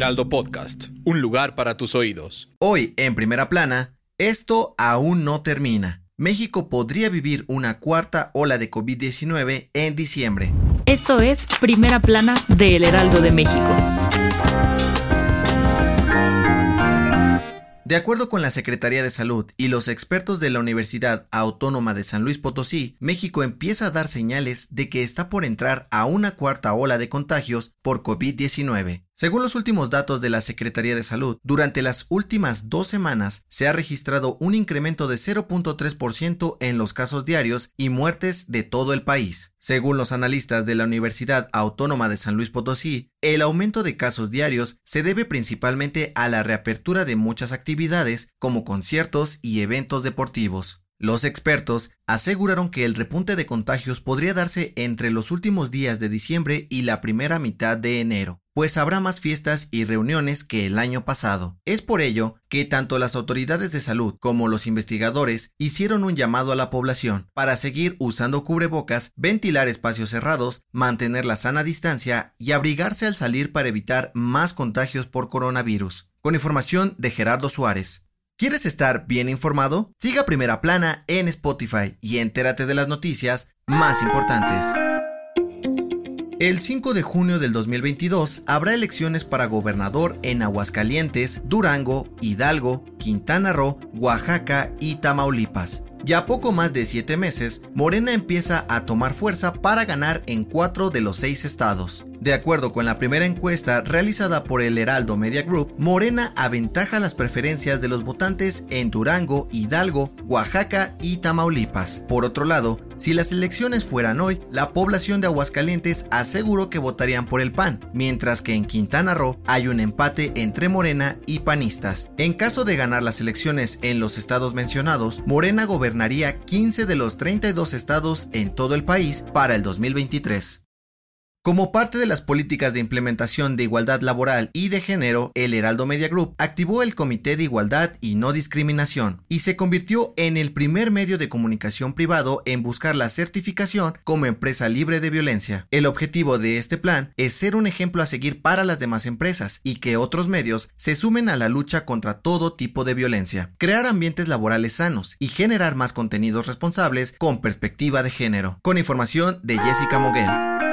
Heraldo Podcast, un lugar para tus oídos. Hoy, en primera plana, esto aún no termina. México podría vivir una cuarta ola de COVID-19 en diciembre. Esto es Primera Plana de El Heraldo de México. De acuerdo con la Secretaría de Salud y los expertos de la Universidad Autónoma de San Luis Potosí, México empieza a dar señales de que está por entrar a una cuarta ola de contagios por COVID-19. Según los últimos datos de la Secretaría de Salud, durante las últimas dos semanas se ha registrado un incremento de 0.3% en los casos diarios y muertes de todo el país. Según los analistas de la Universidad Autónoma de San Luis Potosí, el aumento de casos diarios se debe principalmente a la reapertura de muchas actividades como conciertos y eventos deportivos. Los expertos aseguraron que el repunte de contagios podría darse entre los últimos días de diciembre y la primera mitad de enero, pues habrá más fiestas y reuniones que el año pasado. Es por ello que tanto las autoridades de salud como los investigadores hicieron un llamado a la población para seguir usando cubrebocas, ventilar espacios cerrados, mantener la sana distancia y abrigarse al salir para evitar más contagios por coronavirus. Con información de Gerardo Suárez. ¿Quieres estar bien informado? Siga Primera Plana en Spotify y entérate de las noticias más importantes. El 5 de junio del 2022 habrá elecciones para gobernador en Aguascalientes, Durango, Hidalgo, Quintana Roo, Oaxaca y Tamaulipas. Ya poco más de siete meses, Morena empieza a tomar fuerza para ganar en cuatro de los seis estados. De acuerdo con la primera encuesta realizada por el Heraldo Media Group, Morena aventaja las preferencias de los votantes en Durango, Hidalgo, Oaxaca y Tamaulipas. Por otro lado, si las elecciones fueran hoy, la población de Aguascalientes aseguró que votarían por el PAN, mientras que en Quintana Roo hay un empate entre Morena y panistas. En caso de ganar las elecciones en los estados mencionados, Morena gobernaría 15 de los 32 estados en todo el país para el 2023. Como parte de las políticas de implementación de igualdad laboral y de género, el Heraldo Media Group activó el Comité de Igualdad y No Discriminación y se convirtió en el primer medio de comunicación privado en buscar la certificación como empresa libre de violencia. El objetivo de este plan es ser un ejemplo a seguir para las demás empresas y que otros medios se sumen a la lucha contra todo tipo de violencia, crear ambientes laborales sanos y generar más contenidos responsables con perspectiva de género. Con información de Jessica Moguel.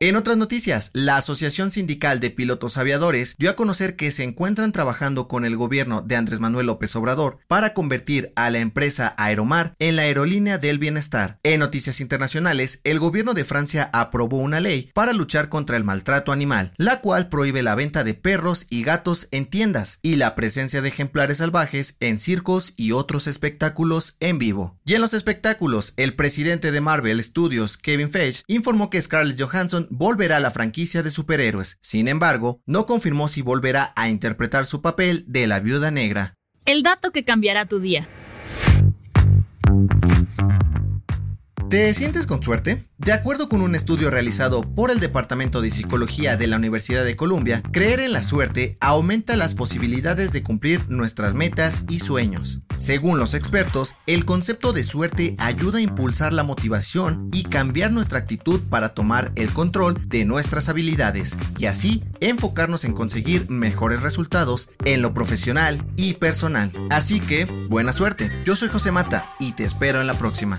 En otras noticias, la Asociación Sindical de Pilotos Aviadores dio a conocer que se encuentran trabajando con el gobierno de Andrés Manuel López Obrador para convertir a la empresa Aeromar en la aerolínea del bienestar. En noticias internacionales, el gobierno de Francia aprobó una ley para luchar contra el maltrato animal, la cual prohíbe la venta de perros y gatos en tiendas y la presencia de ejemplares salvajes en circos y otros espectáculos en vivo. Y en los espectáculos, el presidente de Marvel Studios, Kevin Feige, informó que Scarlett Johansson volverá a la franquicia de superhéroes. Sin embargo, no confirmó si volverá a interpretar su papel de la viuda negra. El dato que cambiará tu día. ¿Te sientes con suerte? De acuerdo con un estudio realizado por el Departamento de Psicología de la Universidad de Columbia, creer en la suerte aumenta las posibilidades de cumplir nuestras metas y sueños. Según los expertos, el concepto de suerte ayuda a impulsar la motivación y cambiar nuestra actitud para tomar el control de nuestras habilidades y así enfocarnos en conseguir mejores resultados en lo profesional y personal. Así que, buena suerte. Yo soy José Mata y te espero en la próxima.